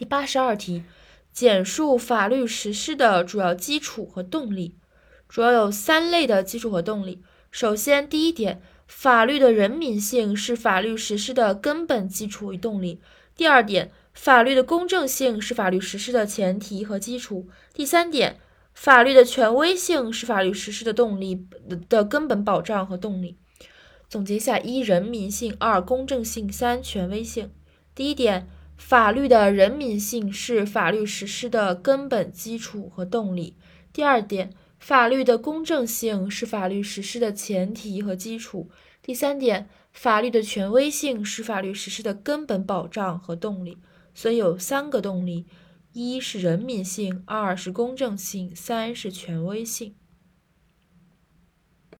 第八十二题，简述法律实施的主要基础和动力。主要有三类的基础和动力。首先，第一点，法律的人民性是法律实施的根本基础与动力。第二点，法律的公正性是法律实施的前提和基础。第三点，法律的权威性是法律实施的动力的根本保障和动力。总结一下：一、人民性；二、公正性；三、权威性。第一点，法律的人民性是法律实施的根本基础和动力。第二点。法律的公正性是法律实施的前提和基础。第三点，法律的权威性是法律实施的根本保障和动力。所以有三个动力：一是人民性，二是公正性，三是权威性。